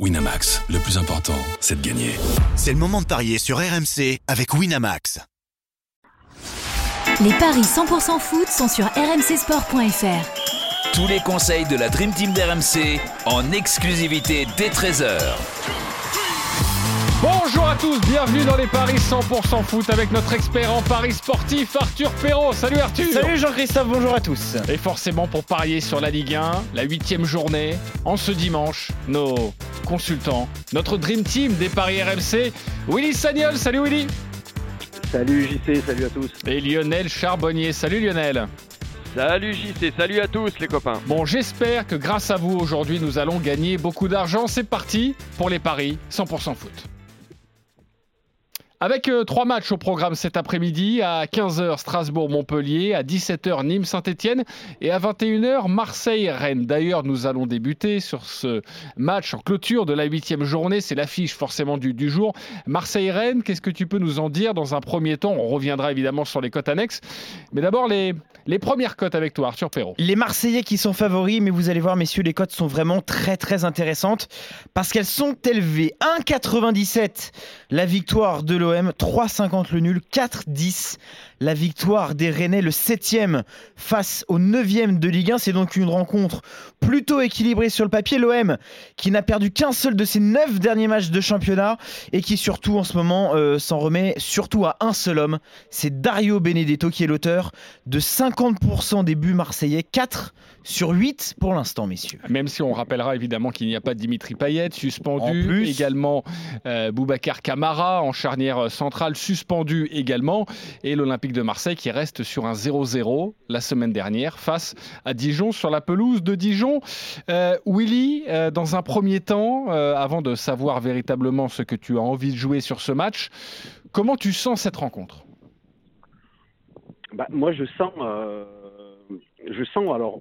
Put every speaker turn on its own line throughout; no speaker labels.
Winamax, le plus important, c'est de gagner.
C'est le moment de parier sur RMC avec Winamax.
Les paris 100% foot sont sur rmcsport.fr.
Tous les conseils de la Dream Team d'RMC en exclusivité dès 13h.
Bonjour à tous, bienvenue dans les paris 100% foot avec notre expert en paris sportif Arthur Perrault. Salut Arthur
Salut Jean-Christophe, bonjour à tous
Et forcément pour parier sur la Ligue 1, la huitième journée, en ce dimanche, nos consultants, notre Dream Team des paris RMC, Willy Sagnol, salut Willy
Salut JC, salut à tous
Et Lionel Charbonnier, salut Lionel
Salut JC, salut à tous les copains.
Bon, j'espère que grâce à vous aujourd'hui, nous allons gagner beaucoup d'argent. C'est parti pour les paris 100% foot. Avec euh, trois matchs au programme cet après-midi, à 15h Strasbourg-Montpellier, à 17h Nîmes-Saint-Etienne et à 21h Marseille-Rennes. D'ailleurs, nous allons débuter sur ce match en clôture de la huitième journée. C'est l'affiche forcément du, du jour. Marseille-Rennes, qu'est-ce que tu peux nous en dire dans un premier temps? On reviendra évidemment sur les cotes annexes. Mais d'abord, les, les premières cotes avec toi, Arthur Perrault.
Les Marseillais qui sont favoris, mais vous allez voir, messieurs, les cotes sont vraiment très très intéressantes parce qu'elles sont élevées. 1,97 la victoire de l'OM, 3,50 le nul, 4,10 la victoire des Rennais, le 7e face au 9e de Ligue 1. C'est donc une rencontre plutôt équilibrée sur le papier. L'OM qui n'a perdu qu'un seul de ses 9 derniers matchs de championnat et qui surtout en ce moment euh, s'en remet surtout à un seul homme. C'est Dario Benedetto qui est l'auteur de 50% des buts marseillais, 4 sur 8 pour l'instant, messieurs.
Même si on rappellera évidemment qu'il n'y a pas Dimitri Payet, suspendu. Également euh, Boubacar Camara en charnière centrale, suspendu également. Et l'Olympique de Marseille qui reste sur un 0-0 la semaine dernière face à Dijon sur la pelouse de Dijon. Euh, Willy, euh, dans un premier temps, euh, avant de savoir véritablement ce que tu as envie de jouer sur ce match, comment tu sens cette rencontre?
Bah, Moi, je sens, je sens, alors,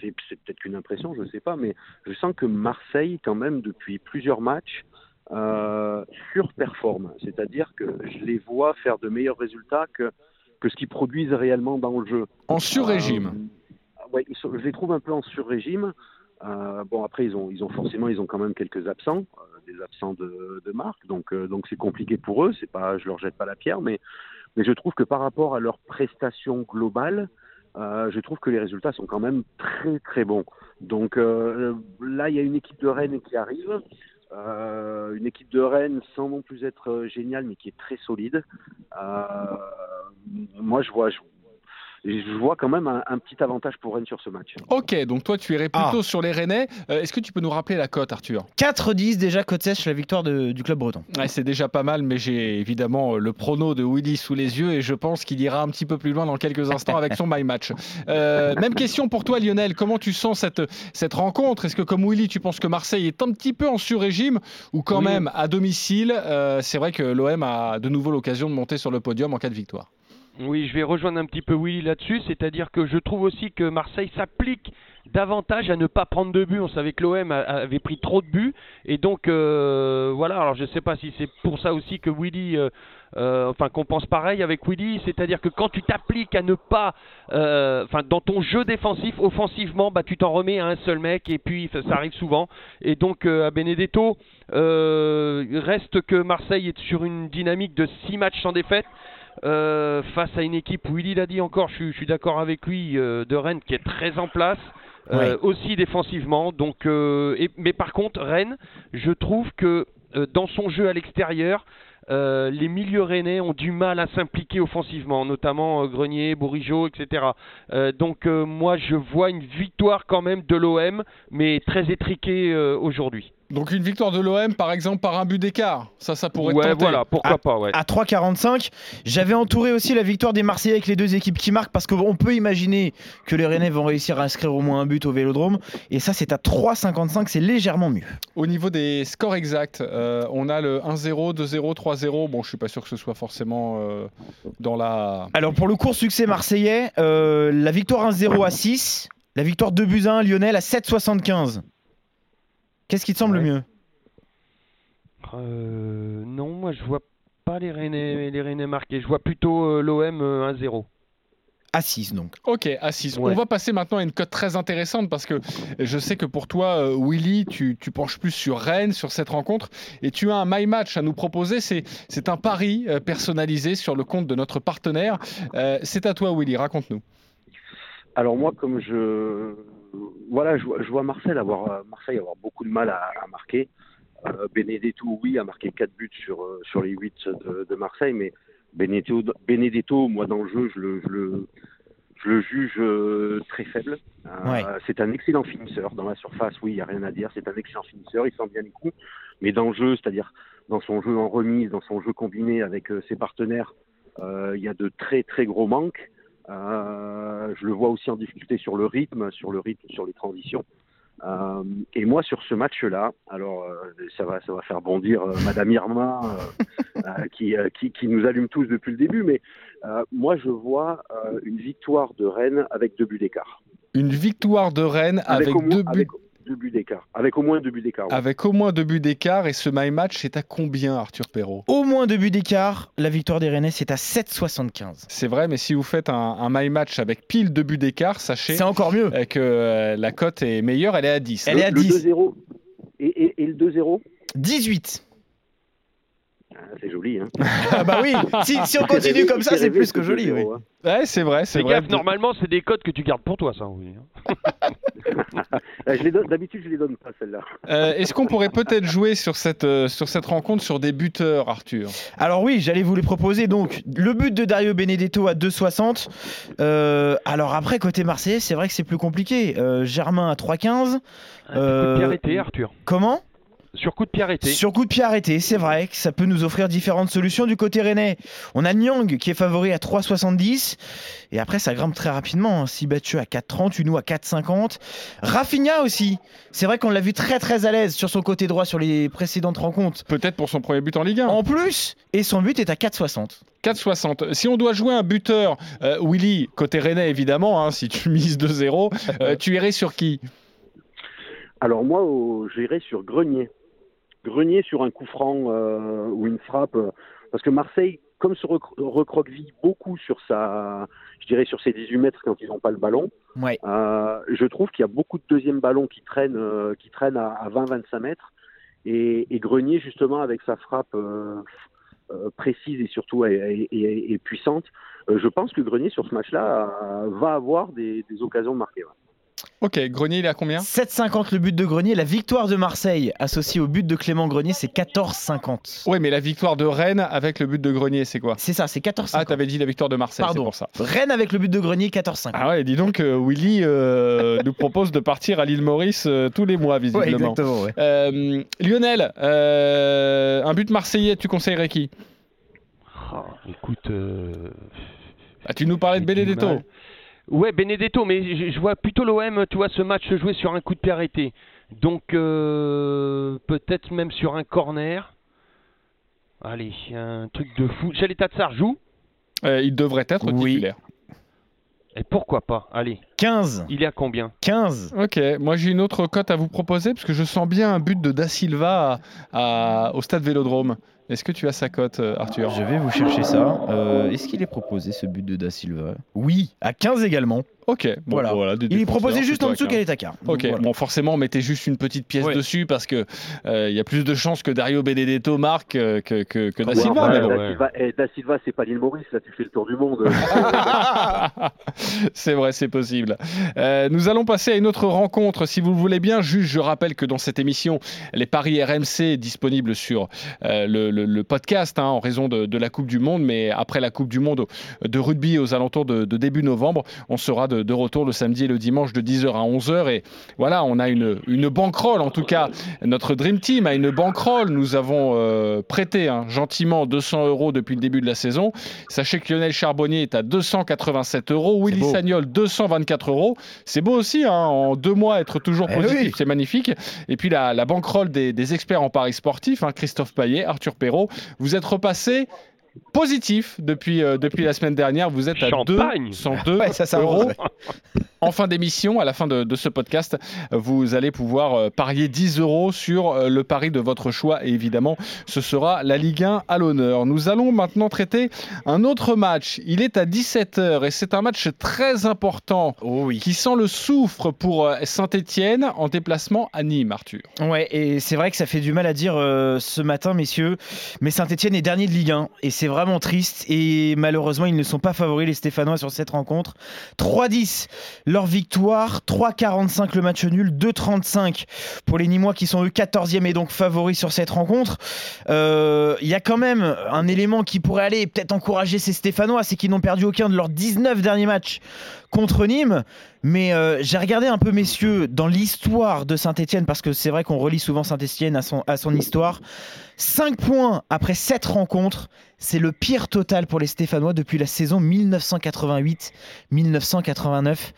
c'est peut-être qu'une impression, je ne sais pas, mais je sens que Marseille, quand même, depuis plusieurs matchs, euh, surperforme. C'est-à-dire que je les vois faire de meilleurs résultats que, que ce qu'ils produisent réellement dans le jeu.
En sur-régime
Euh, ouais, je les trouve un peu en sur-régime. Euh, bon, après, ils ont, ils ont forcément, ils ont quand même quelques absents, euh, des absents de, de marque, donc donc c'est compliqué pour eux. C'est pas, je leur jette pas la pierre, mais mais je trouve que par rapport à leur prestation globale, euh, je trouve que les résultats sont quand même très très bons. Donc euh, là, il y a une équipe de Rennes qui arrive. Euh, une équipe de Rennes sans non plus être euh, géniale, mais qui est très solide. Euh, moi, je vois, je vois quand même un, un petit avantage pour Rennes sur ce match.
Ok, donc toi tu irais plutôt sur les Rennais. Euh, Est-ce que tu peux nous rappeler la cote, Arthur?
4-10 déjà, cote sèche, la victoire de- du club breton.
Ouais, c'est déjà pas mal, mais j'ai évidemment euh, le prono de Willy sous les yeux et je pense qu'il ira un petit peu plus loin dans quelques instants avec son My Match. Euh, même question pour toi, Lionel. Comment tu sens cette, cette rencontre? Est-ce que, comme Willy, tu penses que Marseille est un petit peu en sur-régime ou quand
Oui.
même à domicile? Euh, C'est vrai que l'OM a de nouveau l'occasion de monter sur le podium en cas de victoire.
Oui, je vais rejoindre un petit peu Willy là-dessus, c'est-à-dire que je trouve aussi que Marseille s'applique davantage à ne pas prendre de buts. On savait que l'OM avait pris trop de buts et donc euh, voilà. Alors je ne sais pas si c'est pour ça aussi que Willy, euh, euh, enfin qu'on pense pareil avec Willy, c'est-à-dire que quand tu t'appliques à ne pas, euh, enfin dans ton jeu défensif, offensivement, bah tu t'en remets à un seul mec et puis ça, arrive souvent. Et donc à Benedetto, reste que Marseille est sur une dynamique de 6 matchs sans défaite. Euh, face à une équipe, Willy l'a dit encore, je, suis- je suis d'accord avec lui, euh, de Rennes qui est très en place, euh, aussi défensivement. Donc, et- mais par contre, Rennes, je trouve que dans son jeu à l'extérieur, euh, les milieux rennais ont du mal à s'impliquer offensivement, notamment euh, Grenier, Bourigeau, etc. Euh, donc moi je vois une victoire quand même de l'OM, mais très étriquée aujourd'hui.
Donc une victoire de l'OM, par exemple, par un but d'écart. Ça, ça pourrait
Ouais,
tenter.
voilà, pourquoi
Ah,
pas, ouais.
À 3,45, j'avais entouré aussi la victoire des Marseillais avec les deux équipes qui marquent parce qu'on peut imaginer que les Rennais vont réussir à inscrire au moins un but au Vélodrome. Et ça, c'est à 3,55, c'est légèrement mieux.
Au niveau des scores exacts, euh, on a le 1-0, 2-0, 3-0. Bon, je suis pas sûr que ce soit forcément euh, dans la.
Alors pour le court succès marseillais, euh, la victoire 1-0 à 6, la victoire 2 buts à 1 Lionel à 7,75. Qu'est-ce qui te semble
Ouais.
mieux?
Euh, non, moi je vois pas les Rennais, les Rennais marqués. Je vois plutôt euh, l'OM euh, 1-0.
À 6 donc.
Ok, à 6.
Ouais.
On va passer maintenant à une cote très intéressante parce que je sais que pour toi, euh, Willy, tu, tu penches plus sur Rennes, sur cette rencontre, et tu as un My Match à nous proposer. C'est, c'est un pari euh, personnalisé sur le compte de notre partenaire. Euh, c'est à toi, Willy, raconte-nous.
Alors moi, comme je voilà, je vois, je vois Marseille avoir euh, Marseille avoir beaucoup de mal à, à marquer. Euh, Benedetto, oui, a marqué 4 buts sur euh, sur les 8 de, de Marseille, mais Benedetto, Benedetto, moi dans le jeu, je le je le, je le juge très faible. Euh,
Ouais.
C'est un excellent finisseur dans la surface, oui, il y a rien à dire. C'est un excellent finisseur, il sent bien les coups, mais dans le jeu, c'est-à-dire dans son jeu en remise, dans son jeu combiné avec ses partenaires, euh, il y a de très très gros manques. Euh, je le vois aussi en difficulté sur le rythme, sur le rythme, sur les transitions. Euh, et moi, sur ce match-là, alors euh, ça va, ça va faire bondir euh, Madame Irma, euh, euh, qui, euh, qui, qui nous allume tous depuis le début, mais euh, moi, je vois euh, une victoire de Rennes avec deux buts d'écart.
Une victoire de Rennes avec, deux buts.
avec deux buts d'écart, avec au moins deux buts d'écart. ouais.
Avec au moins deux buts d'écart et ce My Match, c'est à combien, Arthur Perrault?
Au moins deux buts d'écart, la victoire des Rennais c'est à 7,75.
C'est vrai, mais si vous faites un, un My Match avec pile deux buts d'écart, sachez
C'est encore mieux.
euh, que euh, la cote est meilleure, elle est à 10.
Elle est à
le
10.
2-0 et, et, et le 2-0
18.
ah, C'est joli, hein.
Ah bah oui, si, si on continue comme ça, c'est plus que joli. Oui.
Ouais, c'est vrai, c'est
Fais
vrai.
gaffe, normalement, c'est des codes que tu gardes pour toi, ça. Oui.
Euh, je les donne- D'habitude, je les donne pas celle-là.
Euh, Est-ce qu'on pourrait peut-être jouer sur cette, euh, sur cette rencontre sur des buteurs, Arthur?
Alors oui, j'allais vous les proposer. Donc, le but de Dario Benedetto à 2,60. Euh, alors après, côté Marseillais, c'est vrai que c'est plus compliqué. Euh, Germain à 3,15.
Un petit coup de pied arrêté, Arthur.
Comment?
Sur coup de pied arrêté.
Sur coup de pied arrêté, c'est vrai que ça peut nous offrir différentes solutions du côté rennais. On a Nyang qui est favori à 3,70 et après ça grimpe très rapidement. hein. Si Battu à 4,30, Unou à 4,50. Rafinha aussi. C'est vrai qu'on l'a vu très très à l'aise sur son côté droit sur les précédentes rencontres.
Peut-être pour son premier but en Ligue 1.
En plus, et son but est à 4,60.
4,60. Si on doit jouer un buteur, euh, Willy, côté Rennais évidemment, hein, si tu mises 2-0, euh, tu irais sur qui?
Alors moi, j'irai sur Grenier. Grenier sur un coup franc euh, ou une frappe, euh, parce que Marseille, comme se rec- recroqueville beaucoup sur sa, je dirais sur ses 18 mètres quand ils n'ont pas le ballon,
Ouais.
euh, je trouve qu'il y a beaucoup de deuxième ballons qui traînent, euh, qui traînent à, à 20-25 mètres, et, et Grenier justement avec sa frappe précise et surtout et, et- et- et puissante, je pense que Grenier sur ce match-là va avoir des, des occasions de marquer. ouais.
Ok, Grenier, il est à combien
7,50 le but de Grenier. La victoire de Marseille associée au but de Clément Grenier, c'est 14,50.
Oui, mais la victoire de Rennes avec le but de Grenier, c'est quoi
C'est ça, c'est 14,50.
Ah, t'avais dit la victoire de Marseille, c'est
Pardon.
pour ça.
Rennes avec le but de Grenier, 14,50.
Ah ouais, dis donc, euh, Willy euh, nous propose de partir à l'île Maurice euh, tous les mois,
Ouais,
visiblement.
exactement. ouais.
Euh, Lionel, euh, un but marseillais, tu conseillerais qui
Ah, écoute. euh,
ah, Tu nous parlais de Benedetto.
Ouais, Benedetto, mais je, je vois plutôt l'OM, tu vois, ce match se jouer sur un coup de pied arrêté. Donc, euh, peut-être même sur un corner. Allez, un truc de fou. Chalet Tatsar joue
Euh, il devrait être
Oui.
titulaire.
Et pourquoi pas Allez,
15.
il est à combien?
15.
Ok, moi j'ai une autre cote à vous proposer parce que je sens bien un but de Da Silva à- à- au stade Vélodrome. Est-ce que tu as sa cote, euh, Arthur
Je vais vous chercher ça. Euh, Est-ce qu'il est proposé ce but de Da Silva? Oui, à 15 également.
Ok, bon,
Voilà.
des
Il est proposé juste en dessous
15.
qu'elle est à quart.
Ok,
Voilà.
bon forcément on mettait juste une petite pièce
Ouais.
dessus parce que euh, il y a plus de chances que Dario Benedetto marque euh, que, que, que Da
Ouais,
Silva.
enfin,
mais
ouais,
bon.
Da Silva, eh, Da Silva, c'est pas l'île Maurice, là tu fais le tour du monde.
c'est vrai, c'est possible. Euh, nous allons passer à une autre rencontre, si vous le voulez bien. Juste, je rappelle que dans cette émission, les paris RMC disponibles sur euh, le, le- le podcast hein, en raison de, de la Coupe du Monde, mais après la Coupe du Monde de rugby aux alentours de, de début novembre, on sera de, de retour le samedi et le dimanche de 10h à 11h. Et voilà, on a une, une banquerolle, en tout cas, notre Dream Team a une banquerolle. Nous avons euh, prêté hein, gentiment 200 euros depuis le début de la saison. Sachez que Lionel Charbonnier est à 287 euros, Willy. Sagnol 224 euros. C'est beau aussi, hein, en deux mois être toujours
Eh
positif,
oui.
c'est magnifique. Et puis la, la banquerolle des, des experts en paris sportifs, hein, Christophe Payet, Arthur Perrault, vous êtes repassé positif depuis, euh, depuis la semaine dernière. Vous êtes à
Champagne.
202
Ouais, ça s'arrose,
euros. En fin d'émission, à la fin de, de, ce podcast, vous allez pouvoir parier 10 euros sur le pari de votre choix. Et évidemment, ce sera la Ligue 1 à l'honneur. Nous allons maintenant traiter un autre match. Il est à 17h et c'est un match très important
oh oui.
qui sent le souffre pour Saint-Etienne en déplacement à Nîmes, Arthur.
Ouais, et c'est vrai que ça fait du mal à dire euh, ce matin, messieurs, mais Saint-Etienne est dernier de Ligue 1 et c'est vraiment triste. Et malheureusement, ils ne sont pas favoris, les Stéphanois, sur cette rencontre. 3-10 leur victoire, 3-45 le match nul, 2-35 pour les Nîmois qui sont eux 14e et donc favoris sur cette rencontre. Euh, il y a quand même un élément qui pourrait aller peut-être encourager ces Stéphanois, c'est qu'ils n'ont perdu aucun de leurs 19 derniers matchs contre Nîmes. Mais euh, j'ai regardé un peu, messieurs, dans l'histoire de Saint-Etienne, parce que c'est vrai qu'on relie souvent Saint-Etienne à son, à son histoire. 5 points après 7 rencontres, c'est le pire total pour les Stéphanois depuis la saison 1988-1989.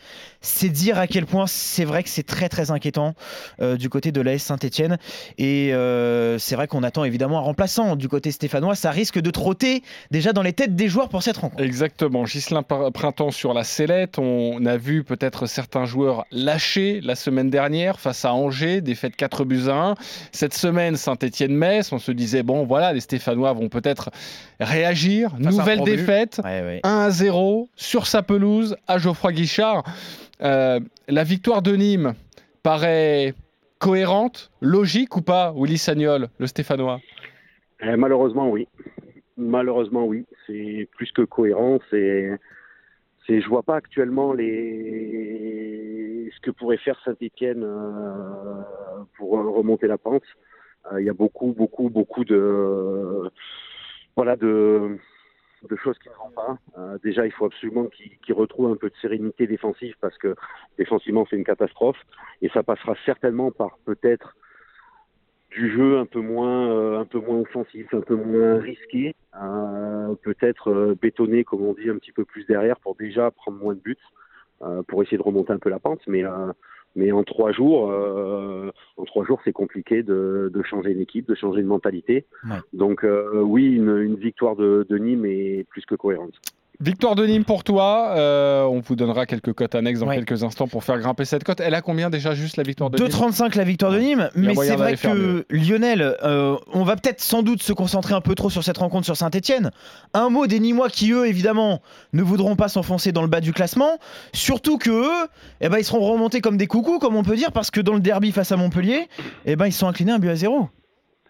C'est dire à quel point c'est vrai que c'est très très inquiétant euh, du côté de l'AS Saint-Etienne. Et euh, c'est vrai qu'on attend évidemment un remplaçant du côté stéphanois. Ça risque de trotter déjà dans les têtes des joueurs pour cette rencontre.
Exactement. Gislain Printemps sur la sellette. On a vu peut-être certains joueurs lâcher la semaine dernière face à Angers, défaite 4 buts à 1. Cette semaine, Saint-Etienne-Metz, on se disait, bon voilà, les Stéphanois vont peut-être réagir. Nouvelle défaite, 1 à 0 sur sa pelouse à Geoffroy Guichard. Euh, la victoire de Nîmes paraît cohérente, logique ou pas, Willy Sagnol, le Stéphanois?
Eh, Malheureusement, oui. Malheureusement, oui. C'est plus que cohérent. C'est, c'est, je vois pas actuellement ce que pourrait faire Saint-Étienne euh, pour remonter la pente. Euh, il y a beaucoup, beaucoup, beaucoup de voilà de, de choses qui ne vont pas. Euh, déjà, il faut absolument qu'ils retrouvent un peu de sérénité défensive parce que défensivement, c'est une catastrophe. Et ça passera certainement par peut-être du jeu un peu moins, euh, un peu moins offensif, un peu moins risqué, euh, peut-être euh, bétonné, comme on dit, un petit peu plus derrière pour déjà prendre moins de buts, euh, pour essayer de remonter un peu la pente. Mais mais en trois jours, euh, en trois jours, c'est compliqué de, de, changer une équipe, de changer une mentalité.
Ouais.
Donc euh, oui, une, une victoire de, de, Nîmes est plus que cohérente.
Victoire de Nîmes pour toi. Euh, on vous donnera quelques cotes annexes dans ouais. quelques instants pour faire grimper cette cote. Elle a combien déjà juste la victoire de
2, Nîmes 2,35 la victoire de Nîmes. Mais c'est vrai que Lionel, euh, on va peut-être sans doute se concentrer un peu trop sur cette rencontre sur Saint-Etienne. Un mot des Nîmois qui, eux, évidemment, ne voudront pas s'enfoncer dans le bas du classement. Surtout que eux, eh ben, ils seront remontés comme des coucous, comme on peut dire, parce que dans le derby face à Montpellier, eh ben, ils sont inclinés un but à zéro.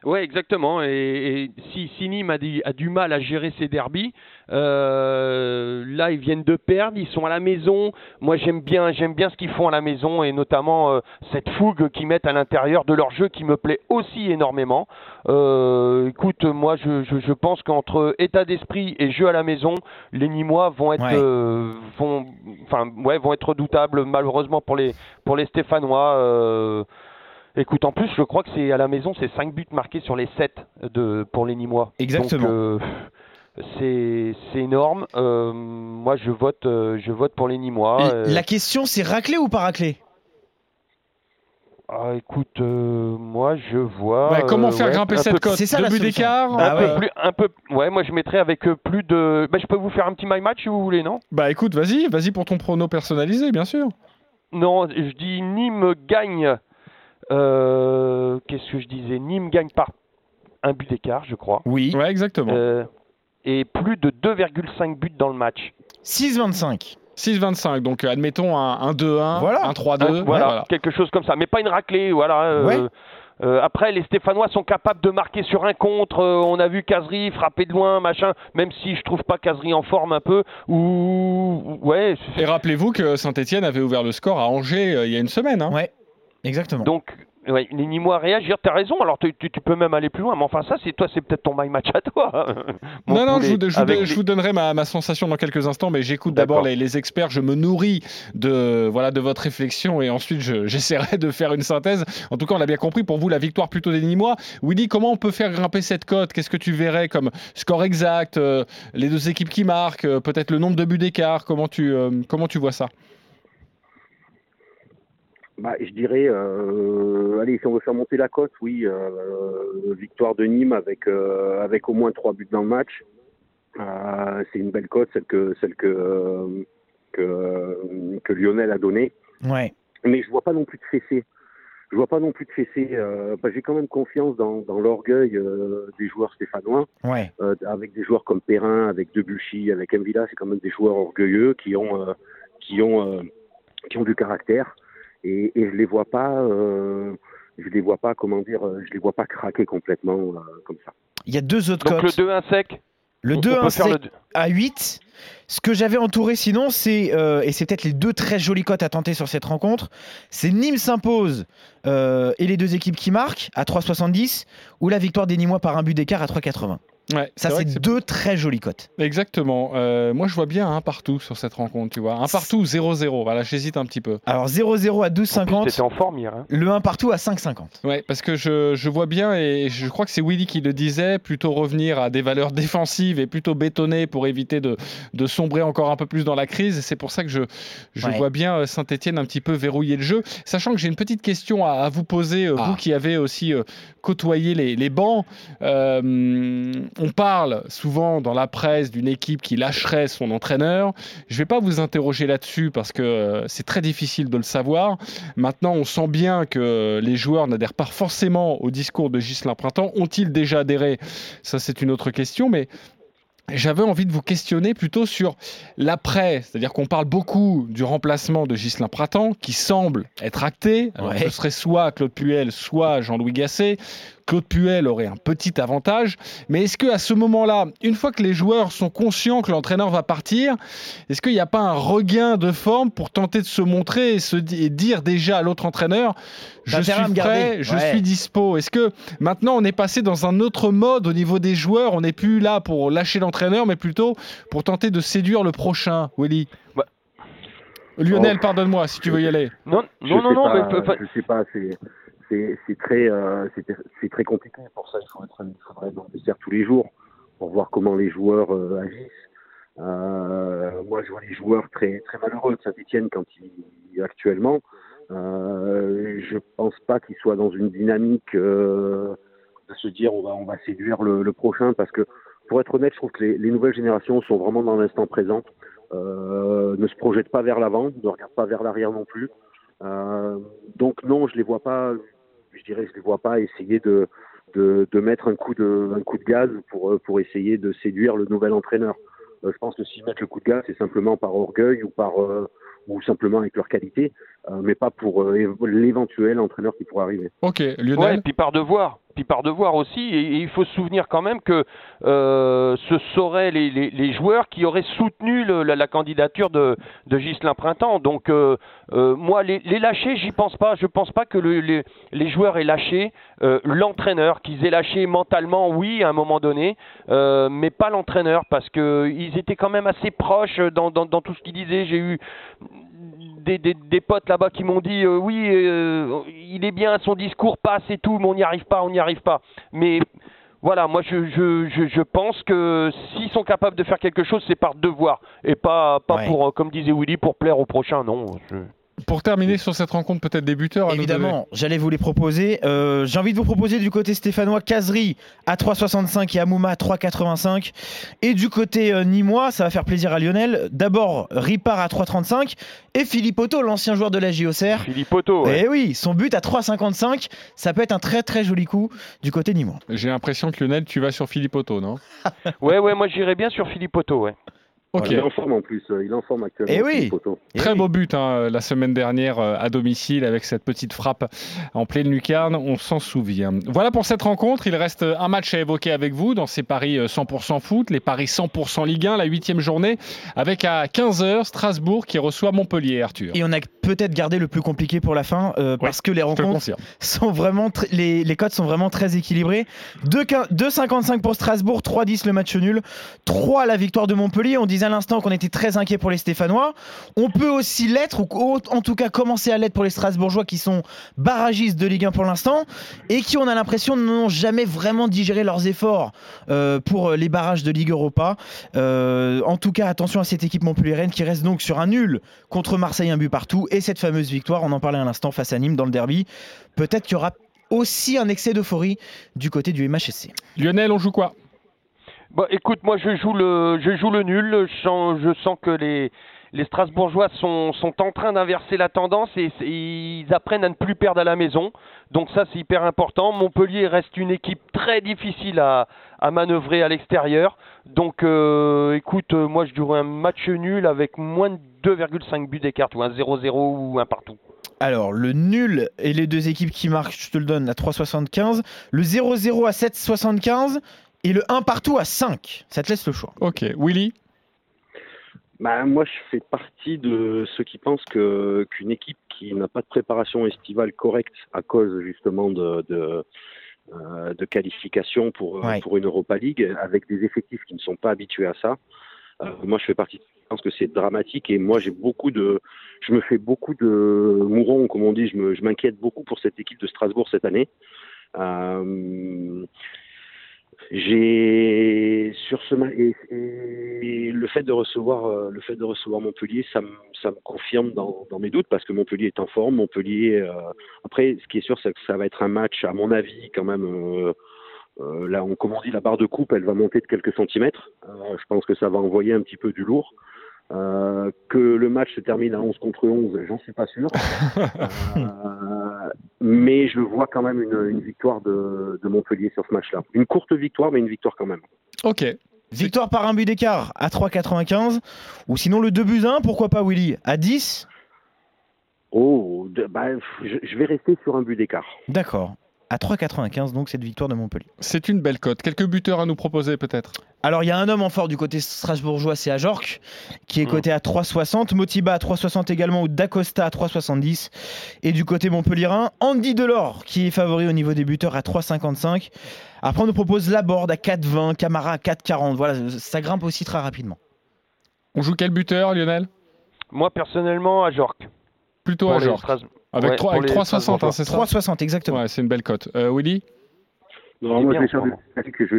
Ouais, exactement. Et, et si, si, Nîmes a, dit, a, du mal à gérer ses derbies, euh, là ils viennent de perdre, ils sont à la maison. Moi j'aime bien, j'aime bien ce qu'ils font à la maison et notamment euh, cette fougue qu'ils mettent à l'intérieur de leur jeu qui me plaît aussi énormément. Euh, écoute, moi je, je, je pense qu'entre état d'esprit et jeu à la maison, les Nîmois vont être,
Ouais.
euh, vont, enfin ouais, vont être redoutables malheureusement pour les pour les Stéphanois. Écoute, en plus, je crois que c'est à la maison, c'est 5 buts marqués sur les 7 de, pour les Nîmois.
Exactement.
Donc, euh, c'est énorme. Euh, moi, je vote, euh, je vote pour les Nîmois. Euh,
La question, c'est raclé ou pas raclé?
Ah, écoute, moi, je vois.
Ouais, comment faire
ouais,
grimper cette cote?
C'est ça,
Deux buts d'écart
Bah
un
ouais.
peu plus, un peu. Ouais, moi, je mettrais avec plus de. Bah, je peux vous faire un petit my match si vous voulez, non?
Bah écoute, vas-y, vas-y pour ton prono personnalisé, bien sûr.
Non, je dis Nîmes gagne. Euh, Qu'est-ce que je disais? Nîmes gagne par un but d'écart, je crois.
Oui.
Ouais, exactement.
Euh, et plus de 2,5 buts dans le match.
6-25.
6-25, donc euh, admettons un, un 2-1,
Voilà.
un 3-2.
Hein, voilà,
voilà.
quelque chose comme ça, mais pas une raclée, voilà. euh,
Ouais.
euh, après, les Stéphanois sont capables de marquer sur un contre. euh, on a vu Casery frapper de loin, machin. Même si je trouve pas Casery en forme un peu. Ou ouais.
Et rappelez-vous que Saint-Etienne avait ouvert le score à Angers euh, il y a une semaine. hein.
Ouais, exactement.
Donc, ouais, les Nîmois réagir. T'as raison. Alors, tu, tu- tu peux même aller plus loin. Mais enfin, ça, c'est toi, c'est peut-être ton my match à toi.
Non, non, je vous, je vous
Avec
don-
les-
je vous donnerai ma, ma sensation dans quelques instants, mais j'écoute d'abord les, les experts, je me nourris de, voilà, de votre réflexion et ensuite je- j'essaierai de faire une synthèse. En tout cas, on l'a bien compris, pour vous, la victoire plutôt des Nîmois. Willy, comment on peut faire grimper cette cote? Qu'est-ce que tu verrais comme score exact euh, Les deux équipes qui marquent, euh, peut-être le nombre de buts d'écart? Comment, tu, euh, comment tu vois ça?
Bah, je dirais, euh, allez, si on veut faire monter la cote, oui, euh, victoire de Nîmes avec euh, avec au moins trois buts dans le match. Euh, c'est une belle cote, celle que celle que euh, que, que Lionel a donné.
Ouais.
Mais je vois pas non plus de fessée. Je vois pas non plus de. Euh, bah, J'ai quand même confiance dans, dans l'orgueil euh, des joueurs stéphanois,
Ouais.
euh, avec des joueurs comme Perrin, avec Debuchy, avec Mvila. C'est quand même des joueurs orgueilleux qui ont, euh, qui ont, euh, qui ont du caractère. Et, et je les vois pas. Euh, je les vois pas, comment dire, euh, je les vois pas craquer complètement euh, comme ça.
Il y a deux autres
Donc le
cotes.
2-1 sec.
Le
on-
2
on peut
1
faire le
sec
deux-
à 8. Ce que j'avais entouré sinon, c'est, euh, et c'est peut-être les deux très jolies cotes à tenter sur cette rencontre, c'est Nîmes s'impose euh, et les deux équipes qui marquent à 3,70 ou la victoire des Nîmois par un but d'écart à 3,80.
Ouais,
Ça, c'est deux très jolies cotes.
Exactement. Euh, moi, je vois bien un partout sur cette rencontre, tu vois. Un partout, 0-0. Voilà, j'hésite un petit peu.
Alors 0-0 à
En plus,
12,50,
C'était en forme hier. hein.
le 1 partout à 5,50.
Ouais, parce que je, je vois bien, et je crois que c'est Willy qui le disait, plutôt revenir à des valeurs défensives et plutôt bétonner pour éviter de, de sombrer encore un peu plus dans la crise. C'est pour ça que je, je
Ouais.
vois bien Saint-Etienne un petit peu verrouiller le jeu. Sachant que j'ai une petite question à, à vous poser, euh,
Ah.
vous qui avez aussi euh, côtoyé les, les bancs. Euh, on parle souvent dans la presse d'une équipe qui lâcherait son entraîneur. Je ne vais pas vous interroger là-dessus parce que euh, c'est très difficile de le savoir. Maintenant, on sent bien que les joueurs n'adhèrent pas forcément au discours de Ghislain Printemps. Ont-ils déjà adhéré? Ça, c'est une autre question. Mais j'avais envie de vous questionner plutôt sur l'après. C'est-à-dire qu'on parle beaucoup du remplacement de Ghislain Printemps, qui semble être acté. Alors,
Ouais.
Ce serait soit Claude Puel, soit Jean-Louis Gasset. Claude Puel aurait un petit avantage. Mais est-ce qu'à ce moment-là, une fois que les joueurs sont conscients que l'entraîneur va partir, est-ce qu'il n'y a pas un regain de forme pour tenter de se montrer et, se di- et dire déjà à l'autre entraîneur je suis
à
prêt,
garder.
je
Ouais.
suis dispo Est-ce que maintenant on est passé dans un autre mode au niveau des joueurs? On n'est plus là pour lâcher l'entraîneur, mais plutôt pour tenter de séduire le prochain, Willy
Bah.
Lionel,
Oh.
pardonne-moi si tu veux y aller.
Non,
Je
non, non,
sais
non.
pas,
mais,
je sais pas, c'est c'est c'est très euh, c'est très compliqué pour ça. Il faudrait, il faudrait faire tous les jours pour voir comment les joueurs euh, agissent. Euh, moi, je vois les joueurs très très malheureux de Saint-Etienne quand ils actuellement. Euh, je pense pas qu'ils soient dans une dynamique euh, de se dire on va on va séduire le, le prochain parce que pour être honnête, je trouve que les, les nouvelles générations sont vraiment dans l'instant présent, euh, ne se projettent pas vers l'avant, ne regardent pas vers l'arrière non plus. Euh, donc non, je les vois pas. Je dirais, je les vois pas essayer de de, de mettre un coup de un coup de gaz pour euh, pour essayer de séduire le nouvel entraîneur. Euh, je pense que s'ils mettent le coup de gaz, c'est simplement par orgueil ou par euh, ou simplement avec leur qualité, euh, mais pas pour euh, év- l'éventuel entraîneur qui pourrait arriver.
Ok,
Ouais,
Lionel
et puis par devoir. Puis par devoir aussi, et, il faut se souvenir quand même que euh, ce seraient les, joueurs qui auraient soutenu le- la, candidature de, de Ghislain Printemps. Donc euh, euh, moi, les, les lâcher, j'y pense pas. Je pense pas que le- les, les joueurs aient lâché l'entraîneur, qu'ils aient lâché mentalement, oui, à un moment donné, mais pas l'entraîneur, parce que ils étaient quand même assez proches dans, dans tout ce qu'ils disaient. J'ai eu des, des, des potes là-bas qui m'ont dit euh, oui, euh, il est bien, son discours passe et tout, mais on n'y arrive pas, on n'y arrive pas. Mais voilà, moi je, je, je, je pense que s'ils sont capables de faire quelque chose, c'est par devoir et pas, pas
Ouais.
pour, euh, comme disait Willy, pour plaire au prochain. Non. je-
Pour terminer sur cette rencontre, peut-être des buteurs à.
Évidemment, j'allais vous les proposer. Euh, J'ai envie de vous proposer du côté stéphanois Kazri à 3,65 et Amouma à 3,85. Et du côté euh, nîmois, ça va faire plaisir à Lionel. D'abord, Ripard à 3,35 et Philippe Otto, l'ancien joueur de la JOCR.
Philippe Otto. ouais.
Eh oui, son but à 3,55, ça peut être un très très joli coup du côté nîmois.
J'ai l'impression que Lionel, tu vas sur Philippe Otto, non?
Ouais, ouais, moi j'irais bien sur Philippe Otto. Ouais.
Il est en forme en plus, euh, il est en forme actuellement.
Eh oui. Eh
Très
oui.
beau but hein, la semaine dernière euh, à domicile avec cette petite frappe en pleine lucarne, on s'en souvient. Voilà pour cette rencontre, il reste un match à évoquer avec vous dans ces paris euh, 100% foot, les paris 100% Ligue 1, la huitième journée, avec à 15h Strasbourg qui reçoit Montpellier, Arthur.
Et on a peut-être gardé le plus compliqué pour la fin euh, parce que les rencontres sont vraiment les, les cotes sont vraiment très équilibrées. 2,quin- 2,55 pour Strasbourg, 3,10 le match nul, 3 la victoire de Montpellier. On disait à l'instant qu'on était très inquiet pour les Stéphanois. On peut aussi l'être, ou en tout cas commencer à l'être pour les Strasbourgeois qui sont barragistes de Ligue 1 pour l'instant et qui, on a l'impression, n'ont jamais vraiment digéré leurs efforts euh, pour les barrages de Ligue Europa. Euh, en tout cas, attention à cette équipe montpelliéraine qui reste donc sur un nul contre Marseille, un but partout, et cette fameuse victoire, on en parlait à l'instant, face à Nîmes dans le derby. Peut-être qu'il y aura aussi un excès d'euphorie du côté du MHSC.
Lionel, on joue quoi?
Bah, écoute, moi je joue le, je joue le nul. Je sens, que les, les Strasbourgeois sont, sont en train d'inverser la tendance et, ils apprennent à ne plus perdre à la maison. Donc ça, c'est hyper important. Montpellier reste une équipe très difficile à, à manœuvrer à l'extérieur. Donc, euh, écoute, euh, moi, je dirais un match nul avec moins de 2,5 buts d'écart, ou un 0-0 ou un partout.
Alors, le nul et les deux équipes qui marquent, je te le donne, à 3,75. Le 0-0 à 7,75. Et le 1 partout à 5. Ça te laisse le choix.
Ok, Willy
Bah, moi, je fais partie de ceux qui pensent que qu'une équipe qui n'a pas de préparation estivale correcte à cause justement de, de, euh, de qualification pour, euh,
Ouais.
pour une Europa League, avec des effectifs qui ne sont pas habitués à ça, euh, moi, je fais partie. Je pense que c'est dramatique et moi, j'ai beaucoup de, je me fais beaucoup de mourons, comme on dit. Je me, je m'inquiète beaucoup pour cette équipe de Strasbourg cette année. Euh, j'ai sur ce et, et le fait de recevoir euh, le fait de recevoir Montpellier, ça me ça me confirme dans, dans mes doutes parce que Montpellier est en forme. Montpellier euh, après, ce qui est sûr, c'est que ça va être un match à mon avis quand même. euh, euh, là, on, comme on dit, la barre de coupe, elle va monter de quelques centimètres. Euh, je pense que ça va envoyer un petit peu du lourd. Euh, que le match se termine à 11 contre 11, j'en suis pas sûr. Euh, mais je vois quand même une, une victoire de, de Montpellier sur ce match-là. Une courte victoire, mais une victoire quand même.
Ok.
Victoire par un but d'écart à 3,95. Ou sinon le 2 buts à 1, pourquoi pas Willy À 10
Oh, de- bah, je, je vais rester sur un but d'écart.
D'accord. À 3,95 donc cette victoire de Montpellier.
C'est une belle cote. Quelques buteurs à nous proposer peut-être?
Alors il y a un homme en fort du côté strasbourgeois, c'est Ajorc, qui est coté à 3,60. Motiba à 3,60 également, ou Dacosta à 3,70. Et du côté montpellierin, Andy Delors, qui est favori au niveau des buteurs à 3,55. Après on nous propose Laborde à 4,20, Camara à 4,40. Voilà, ça grimpe aussi très rapidement.
On joue quel buteur, Lionel?
Moi, personnellement, à Jork.
Plutôt.
Stras-
Avec,
Ouais,
trois-
pour
avec
les
3,60, hein, c'est ça
3,60 exactement.
Ouais, c'est une belle cote. Euh, Willy
Non,
C'est
moi, je vais faire je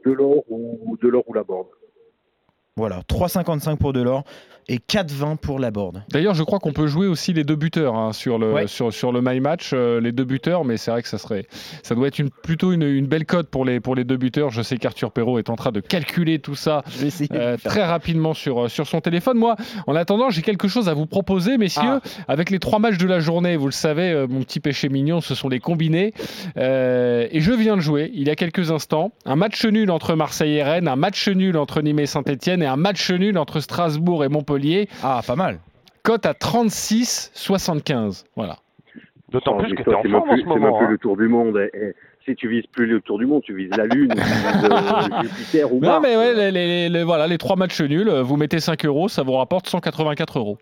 de l'or- ou de l'or ou la borde.
Voilà, 3,55 pour Delors et 4,20 pour Laborde.
D'ailleurs, je crois qu'on peut jouer aussi les deux buteurs hein, sur, le,
Ouais.
sur, sur le My Match, euh, les deux buteurs, mais c'est vrai que ça serait, ça doit être une, plutôt une, une belle cote pour les, pour les deux buteurs. Je sais qu'Arthur Perrault est en train de calculer tout ça euh, très rapidement sur, euh, sur son téléphone. Moi, en attendant, j'ai quelque chose à vous proposer, messieurs. Avec les trois matchs de la journée, vous le savez, euh, mon petit péché mignon, ce sont les combinés. Et je viens de jouer, il y a quelques instants, un match nul entre Marseille et Rennes, un match nul entre Nîmes et Saint-Etienne et un match nul entre Strasbourg et Montpellier.
Ah, pas mal.
Cote à 36,75. Voilà.
D'autant
Oh,
plus que tu es en
c'est
forme ce
C'est même
moment.
plus
hein.
le tour du monde. Et- et si tu vises plus le tour du monde, tu vises la Lune, tu vises euh, Jupiter ou
Non,
Mars.
mais ouais, les, les- les- voilà, les trois matchs nuls, euh, vous mettez 5 euros, ça vous rapporte 184 euros.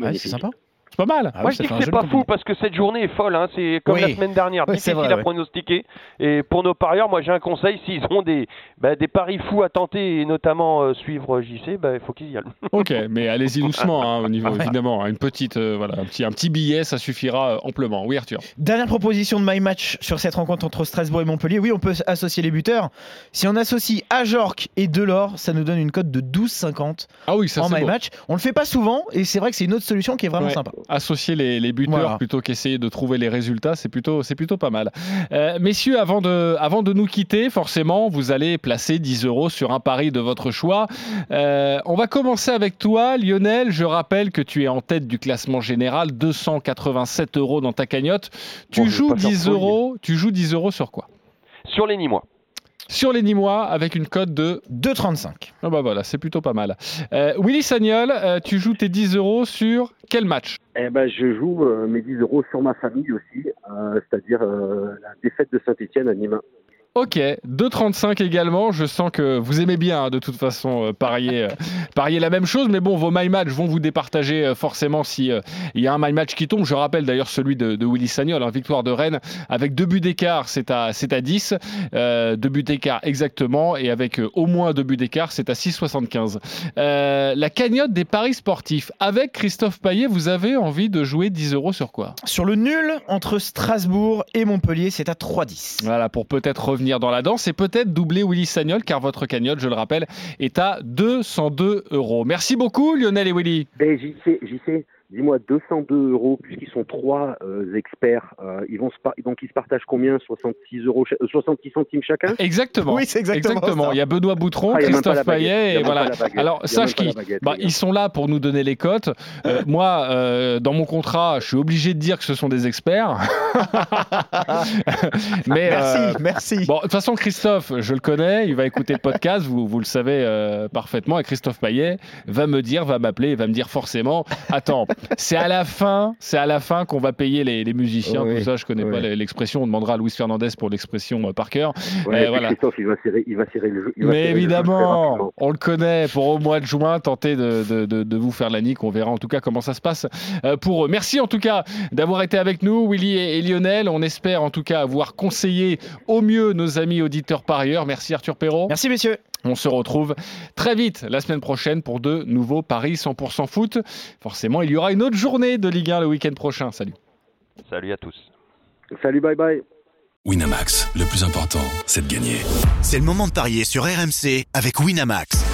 Ouais, c'est sympa.
C'est pas mal.
Ah
Moi
oui,
je dis que c'est pas fou parce que cette journée est folle, hein. c'est comme
Oui.
la semaine dernière,
c'est
difficile
vrai,
à
ouais.
pronostiquer. Et pour nos parieurs, moi j'ai un conseil, s'ils ont des, bah, des paris fous à tenter et notamment euh, suivre JC, bah, il faut qu'ils y aillent.
Ok, mais allez-y doucement hein, au niveau
Ouais.
évidemment, hein, une petite euh, voilà, un petit un petit billet, ça suffira euh, amplement. Oui Arthur.
Dernière proposition de My Match sur cette rencontre entre Strasbourg et Montpellier. Oui, on peut associer les buteurs. Si on associe Ajorc et Delors, ça nous donne une cote de 12,50
Ah oui, ça
en My
beau.
Match. On le fait pas souvent et c'est vrai que c'est une autre solution qui est vraiment
Ouais.
sympa.
Associer les, les buteurs
Voilà.
plutôt qu'essayer de trouver les résultats, c'est plutôt, c'est plutôt pas mal. Euh, messieurs, avant de, avant de nous quitter, forcément, vous allez placer 10 euros sur un pari de votre choix. Euh, on va commencer avec toi, Lionel. Je rappelle que tu es en tête du classement général, 287 euros dans ta cagnotte. Tu
Bon,
joues
pas faire
10
folie.
euros. Tu joues 10 euros sur quoi?
Sur les Nîmois.
Sur les Nîmois avec une cote de
2,35.
Ah bah voilà, c'est plutôt pas mal. Euh, Willy Sagnol, euh, tu joues tes 10 euros sur quel match?
Eh ben, je joue euh, mes 10 euros sur ma famille aussi, c'est-à-dire la défaite de Saint-Etienne à Nîmes.
Ok, 2,35 également. Je sens que vous aimez bien hein, de toute façon euh, parier, euh, parier la même chose, mais bon, vos my match vont vous départager euh, forcément si il y a un my match qui tombe. Je rappelle d'ailleurs celui de, de Willy Sagnol, hein, victoire de Rennes avec deux buts d'écart, c'est à à 10, euh, deux buts d'écart exactement, et avec au moins deux buts d'écart, c'est à 6,75. Euh, la cagnotte des paris sportifs avec Christophe Payet, vous avez envie de jouer 10 euros sur quoi?
Sur le nul entre Strasbourg et Montpellier, c'est à 3,10.
Voilà, pour peut-être revenir dans la danse et peut-être doubler Willy Sagnol, car votre cagnotte, je le rappelle, est à 202 euros. Merci beaucoup, Lionel et Willy.
Ben. Dis-moi 202 euros puisqu'ils sont trois euh, experts. euh, ils vont se par- donc ils se partagent combien? 66 euros, cha- euh, 66 centimes chacun?
Exactement.
Oui, c'est exactement ça.
Il y a Benoît Boutron,
Ah,
Christophe Payet, et voilà. Alors, sache qu'ils bah, ils sont là pour nous donner les cotes. Euh, moi, euh, dans mon contrat, je suis obligé de dire que ce sont des experts. Mais
Merci,
euh,
merci.
Bon, de toute façon, Christophe, je le connais, il va écouter le podcast, vous, vous le savez euh, parfaitement. Et Christophe Payet va me dire, va m'appeler, va me dire forcément Attends, c'est à la fin, c'est à la fin qu'on va payer les, les musiciens,
Oui,
tout ça, je connais
oui.
pas l'expression, on demandera à Luis Fernandez pour l'expression euh, par cœur.
Ouais,
Euh, voilà.
Christophe, il va serrer, il va serrer le jeu. il va
Mais
le jeu
évidemment, on le connaît. Pour au mois de juin, tenter de, de- de- de vous faire la nique. On verra en tout cas comment ça se passe euh, pour eux. Merci en tout cas d'avoir été avec nous, Willy et, et Lionel. On espère en tout cas avoir conseillé au mieux nos amis auditeurs par ailleurs. Merci Arthur Perrault.
Merci, messieurs.
On se retrouve très vite la semaine prochaine pour de nouveaux paris 100% foot. Forcément, il y aura une autre journée de Ligue 1 le week-end prochain. Salut.
Salut à tous.
Salut, bye bye.
Winamax, le plus important, c'est de gagner.
C'est le moment de parier sur RMC avec Winamax.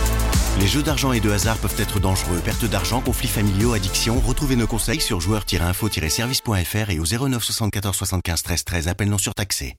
Les jeux d'argent et de hasard peuvent être dangereux. Perte d'argent, conflits familiaux, addiction. Retrouvez nos conseils sur joueurs-info-service.fr et au 09 74 75 13 13. Appel non surtaxé.